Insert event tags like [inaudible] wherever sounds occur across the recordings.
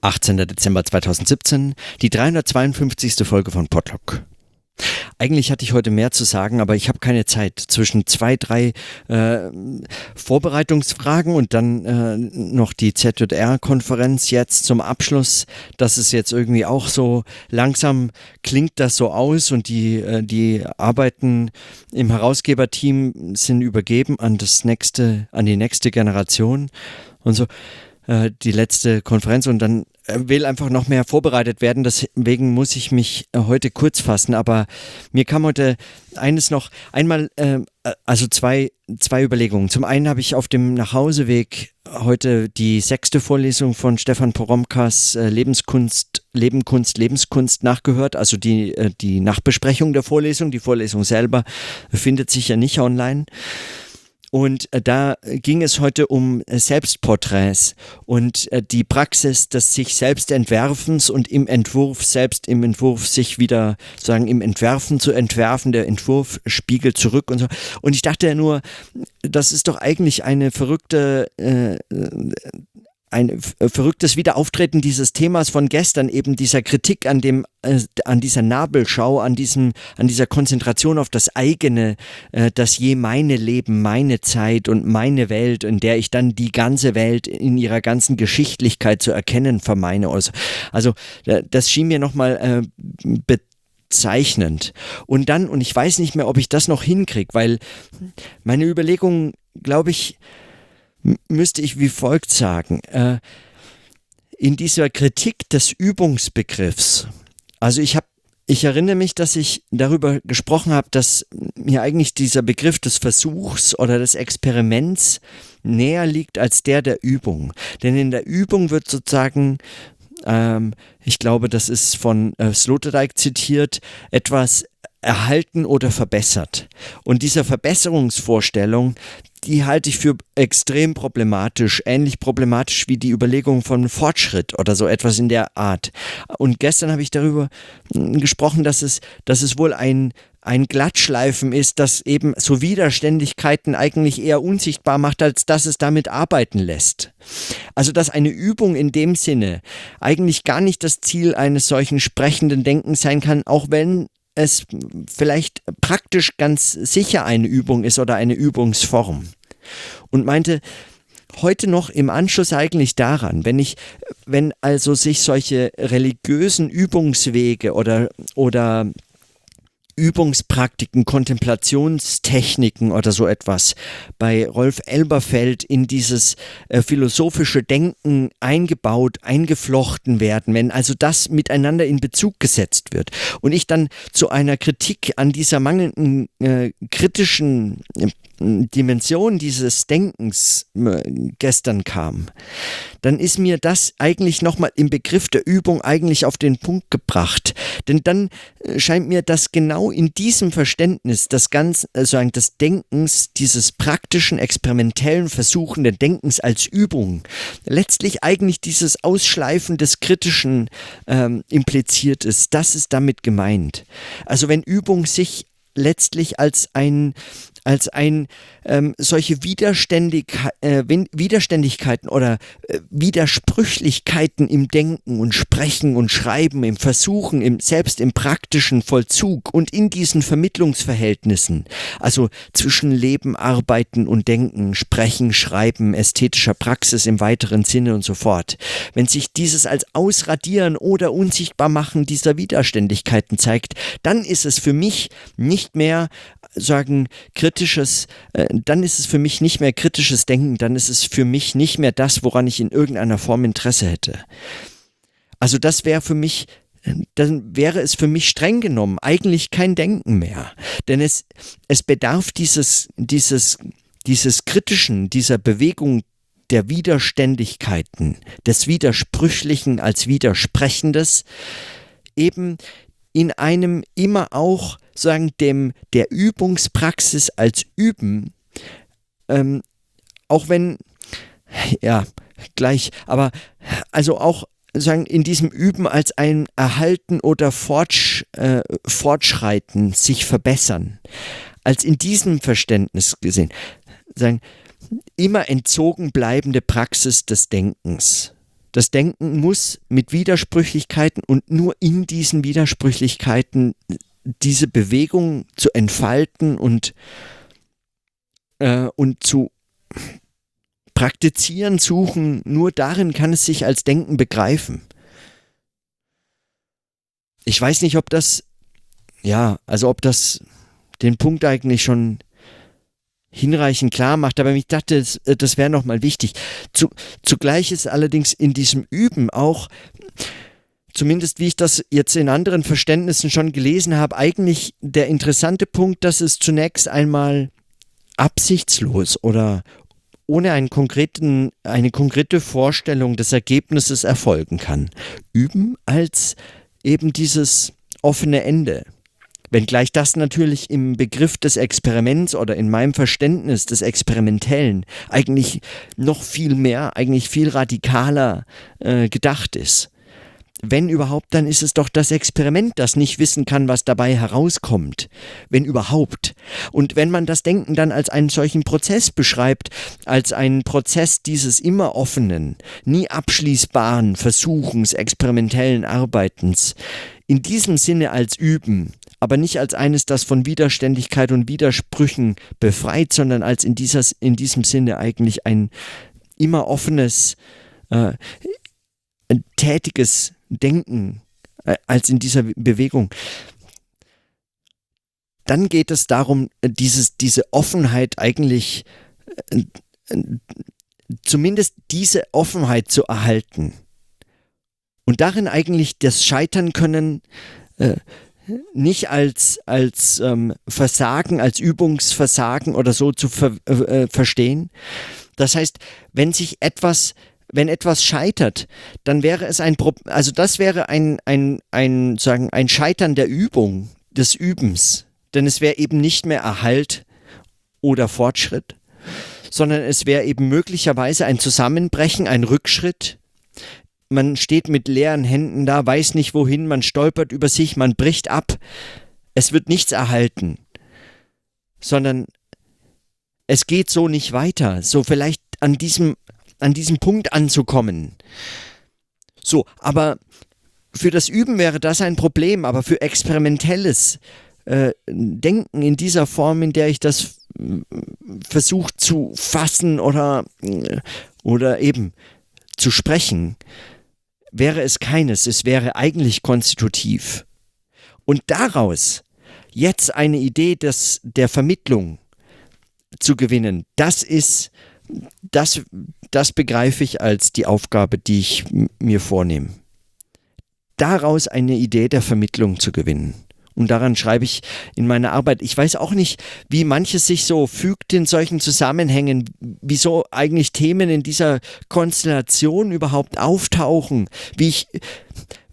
18. Dezember 2017, die 352. Folge von Podlock. Eigentlich hatte ich heute mehr zu sagen, aber ich habe keine Zeit. Zwischen zwei, drei äh, Vorbereitungsfragen und dann äh, noch die ZJR-Konferenz jetzt zum Abschluss. Das ist jetzt irgendwie auch so langsam klingt das so aus und die, äh, die Arbeiten im Herausgeberteam sind übergeben an das nächste, an die nächste Generation und so äh, die letzte Konferenz und dann äh, will einfach noch mehr vorbereitet werden. Deswegen muss ich mich äh, heute kurz fassen. Aber mir kam heute eines noch einmal, äh, also zwei, zwei Überlegungen. Zum einen habe ich auf dem Nachhauseweg heute die sechste Vorlesung von Stefan Poromkas äh, Lebenskunst, Leben, Kunst, Lebenskunst nachgehört. Also die, äh, die Nachbesprechung der Vorlesung. Die Vorlesung selber findet sich ja nicht online. Und äh, da ging es heute um äh, Selbstporträts und äh, die Praxis des sich selbst Entwerfens und im Entwurf selbst im Entwurf sich wieder sagen im Entwerfen zu entwerfen. Der Entwurf spiegelt zurück und so. Und ich dachte ja nur, das ist doch eigentlich eine verrückte äh, ein äh, verrücktes Wiederauftreten dieses Themas von gestern, eben dieser Kritik an dem, äh, an dieser Nabelschau, an diesem, an dieser Konzentration auf das eigene, äh, das je meine Leben, meine Zeit und meine Welt, in der ich dann die ganze Welt in ihrer ganzen Geschichtlichkeit zu erkennen vermeine. Also, also das schien mir nochmal äh, bezeichnend. Und dann, und ich weiß nicht mehr, ob ich das noch hinkriege, weil meine Überlegungen, glaube ich, müsste ich wie folgt sagen. Äh, in dieser Kritik des Übungsbegriffs, also ich habe ich erinnere mich, dass ich darüber gesprochen habe, dass mir eigentlich dieser Begriff des Versuchs oder des Experiments näher liegt als der der Übung. Denn in der Übung wird sozusagen, ähm, ich glaube, das ist von äh, Sloterdijk zitiert, etwas erhalten oder verbessert. Und dieser Verbesserungsvorstellung, die halte ich für extrem problematisch, ähnlich problematisch wie die Überlegung von Fortschritt oder so etwas in der Art. Und gestern habe ich darüber hm, gesprochen, dass es, dass es wohl ein, ein Glattschleifen ist, das eben so Widerständigkeiten eigentlich eher unsichtbar macht, als dass es damit arbeiten lässt. Also dass eine Übung in dem Sinne eigentlich gar nicht das Ziel eines solchen sprechenden Denkens sein kann, auch wenn es vielleicht praktisch ganz sicher eine Übung ist oder eine Übungsform. Und meinte, heute noch im Anschluss eigentlich daran, wenn ich, wenn also sich solche religiösen Übungswege oder, oder Übungspraktiken, Kontemplationstechniken oder so etwas bei Rolf Elberfeld in dieses äh, philosophische Denken eingebaut, eingeflochten werden, wenn also das miteinander in Bezug gesetzt wird und ich dann zu einer Kritik an dieser mangelnden äh, kritischen Dimension dieses Denkens äh, gestern kam, dann ist mir das eigentlich nochmal im Begriff der Übung eigentlich auf den Punkt gebracht. Denn dann äh, scheint mir, dass genau in diesem Verständnis das ganz, also des Denkens, dieses praktischen, experimentellen, versuchenden Denkens als Übung, letztlich eigentlich dieses Ausschleifen des Kritischen ähm, impliziert ist. Das ist damit gemeint. Also wenn Übung sich letztlich als ein als ein ähm, solche Widerständig, äh, Widerständigkeiten oder äh, Widersprüchlichkeiten im Denken und Sprechen und Schreiben, im Versuchen, im, selbst im praktischen Vollzug und in diesen Vermittlungsverhältnissen, also zwischen Leben, Arbeiten und Denken, Sprechen, Schreiben, ästhetischer Praxis im weiteren Sinne und so fort. Wenn sich dieses als Ausradieren oder Unsichtbarmachen dieser Widerständigkeiten zeigt, dann ist es für mich nicht mehr sagen kritisches, äh, dann ist es für mich nicht mehr kritisches Denken, dann ist es für mich nicht mehr das, woran ich in irgendeiner Form Interesse hätte. Also das wäre für mich dann wäre es für mich streng genommen eigentlich kein Denken mehr. Denn es, es bedarf dieses, dieses, dieses Kritischen, dieser Bewegung der Widerständigkeiten, des Widersprüchlichen als Widersprechendes, eben in einem immer auch sagen dem der Übungspraxis als Üben, ähm, auch wenn ja gleich, aber also auch sagen in diesem Üben als ein Erhalten oder Fortsch, äh, Fortschreiten, sich verbessern, als in diesem Verständnis gesehen, sagen immer entzogen bleibende Praxis des Denkens Das Denken muss mit Widersprüchlichkeiten und nur in diesen Widersprüchlichkeiten diese Bewegung zu entfalten und, äh, und zu praktizieren, suchen, nur darin kann es sich als Denken begreifen. Ich weiß nicht, ob das, ja, also ob das den Punkt eigentlich schon hinreichend klar macht, aber ich dachte, das, äh, das wäre nochmal wichtig. Zu, zugleich ist allerdings in diesem Üben auch, zumindest wie ich das jetzt in anderen Verständnissen schon gelesen habe, eigentlich der interessante Punkt, dass es zunächst einmal absichtslos oder ohne einen konkreten, eine konkrete Vorstellung des Ergebnisses erfolgen kann. Üben als eben dieses offene Ende. Wenngleich das natürlich im Begriff des Experiments oder in meinem Verständnis des Experimentellen eigentlich noch viel mehr, eigentlich viel radikaler äh, gedacht ist wenn überhaupt, dann ist es doch das Experiment, das nicht wissen kann, was dabei herauskommt. Wenn überhaupt. Und wenn man das Denken dann als einen solchen Prozess beschreibt, als einen Prozess dieses immer offenen, nie abschließbaren Versuchens, experimentellen Arbeitens, in diesem Sinne als Üben, aber nicht als eines, das von Widerständigkeit und Widersprüchen befreit, sondern als in, dieser, in diesem Sinne eigentlich ein immer offenes, äh, tätiges Denken äh, als in dieser Bewegung. Dann geht es darum, äh, dieses, diese Offenheit eigentlich, äh, zumindest diese Offenheit zu erhalten. Und darin eigentlich das Scheitern können äh, nicht als, als ähm, Versagen, als Übungsversagen oder so zu ver äh, verstehen. Das heißt, wenn sich etwas wenn etwas scheitert, dann wäre es ein, Pro also das wäre ein, ein, ein, sagen, ein Scheitern der Übung, des Übens. Denn es wäre eben nicht mehr Erhalt oder Fortschritt, sondern es wäre eben möglicherweise ein Zusammenbrechen, ein Rückschritt. Man steht mit leeren Händen da, weiß nicht wohin, man stolpert über sich, man bricht ab. Es wird nichts erhalten, sondern es geht so nicht weiter. So vielleicht an diesem an diesem Punkt anzukommen. So, aber für das Üben wäre das ein Problem, aber für experimentelles äh, Denken in dieser Form, in der ich das äh, versuche zu fassen oder, äh, oder eben zu sprechen, wäre es keines. Es wäre eigentlich konstitutiv. Und daraus jetzt eine Idee des, der Vermittlung zu gewinnen, das ist das, das begreife ich als die Aufgabe, die ich mir vornehme. Daraus eine Idee der Vermittlung zu gewinnen. Und daran schreibe ich in meiner Arbeit. Ich weiß auch nicht, wie manches sich so fügt in solchen Zusammenhängen, wieso eigentlich Themen in dieser Konstellation überhaupt auftauchen, wie ich,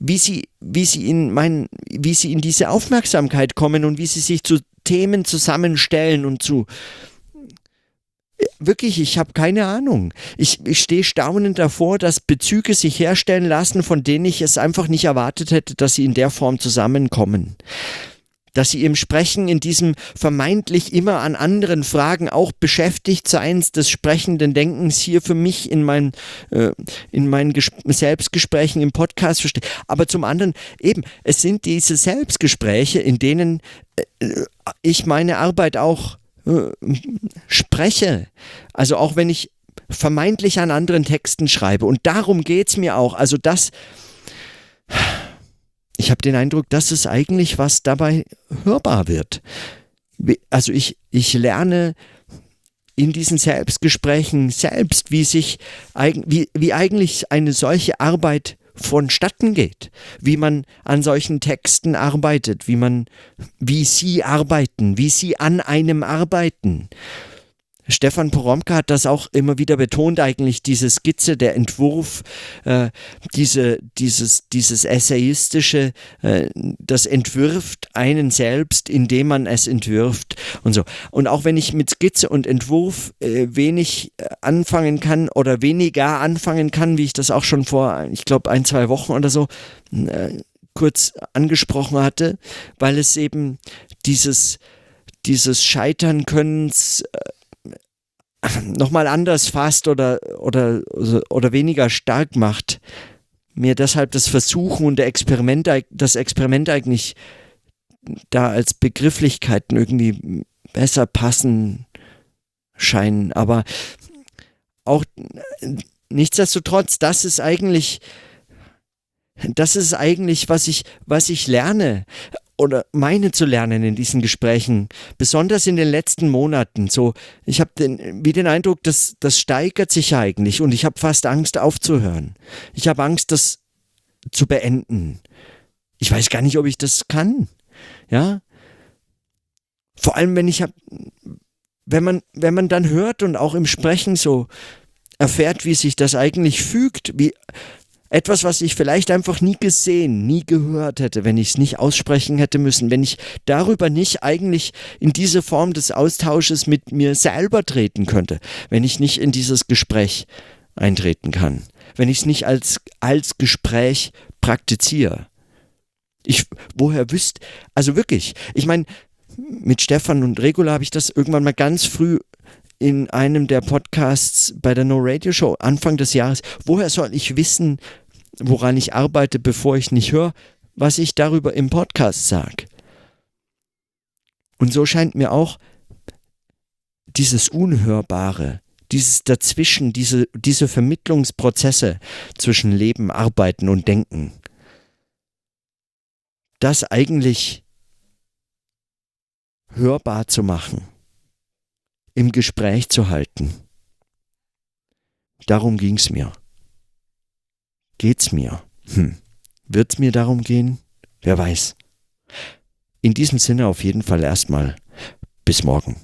wie sie, wie sie in mein, wie sie in diese Aufmerksamkeit kommen und wie sie sich zu Themen zusammenstellen und zu, wirklich, ich habe keine Ahnung. Ich, ich stehe staunend davor, dass Bezüge sich herstellen lassen, von denen ich es einfach nicht erwartet hätte, dass sie in der Form zusammenkommen dass sie im Sprechen in diesem vermeintlich immer an anderen Fragen auch beschäftigt seins des sprechenden Denkens hier für mich in, mein, äh, in meinen Ges Selbstgesprächen im Podcast verstehe. Aber zum anderen eben, es sind diese Selbstgespräche, in denen äh, ich meine Arbeit auch äh, spreche. Also auch wenn ich vermeintlich an anderen Texten schreibe. Und darum geht es mir auch. Also das, ich habe den Eindruck, das ist eigentlich, was dabei hörbar wird. Also ich, ich lerne in diesen Selbstgesprächen selbst, wie sich, wie, wie eigentlich eine solche Arbeit vonstatten geht, wie man an solchen Texten arbeitet, wie man, wie sie arbeiten, wie sie an einem arbeiten. Stefan Poromka hat das auch immer wieder betont, eigentlich diese Skizze, der Entwurf, äh, diese, dieses, dieses Essayistische, äh, das entwirft einen selbst, indem man es entwirft und so. Und auch wenn ich mit Skizze und Entwurf äh, wenig äh, anfangen kann oder weniger anfangen kann, wie ich das auch schon vor, ich glaube, ein, zwei Wochen oder so äh, kurz angesprochen hatte, weil es eben dieses, dieses Scheitern könnens äh, [clears throat] nochmal anders fasst oder, oder, oder weniger stark macht, mir deshalb das Versuchen und der Experiment, das Experiment eigentlich da als Begrifflichkeiten irgendwie besser passen scheinen. Aber auch nichtsdestotrotz, das ist eigentlich, das ist eigentlich, was ich, was ich lerne oder meine zu lernen in diesen Gesprächen, besonders in den letzten Monaten. So, ich habe den, wie den Eindruck, dass das steigert sich eigentlich und ich habe fast Angst aufzuhören. Ich habe Angst, das zu beenden. Ich weiß gar nicht, ob ich das kann. Ja? Vor allem, wenn ich habe, wenn man, wenn man dann hört und auch im Sprechen so erfährt, wie sich das eigentlich fügt, wie etwas, was ich vielleicht einfach nie gesehen, nie gehört hätte, wenn ich es nicht aussprechen hätte müssen, wenn ich darüber nicht eigentlich in diese Form des Austausches mit mir selber treten könnte, wenn ich nicht in dieses Gespräch eintreten kann, wenn ich es nicht als, als Gespräch praktiziere. Ich, woher wüsste, also wirklich, ich meine, mit Stefan und Regula habe ich das irgendwann mal ganz früh in einem der Podcasts bei der No Radio Show Anfang des Jahres. Woher soll ich wissen, woran ich arbeite, bevor ich nicht höre, was ich darüber im Podcast sage. Und so scheint mir auch dieses Unhörbare, dieses Dazwischen, diese, diese Vermittlungsprozesse zwischen Leben, Arbeiten und Denken, das eigentlich hörbar zu machen, im Gespräch zu halten. Darum ging es mir geht's mir? Hm. Wird's mir darum gehen? Wer weiß. In diesem Sinne auf jeden Fall erstmal bis morgen.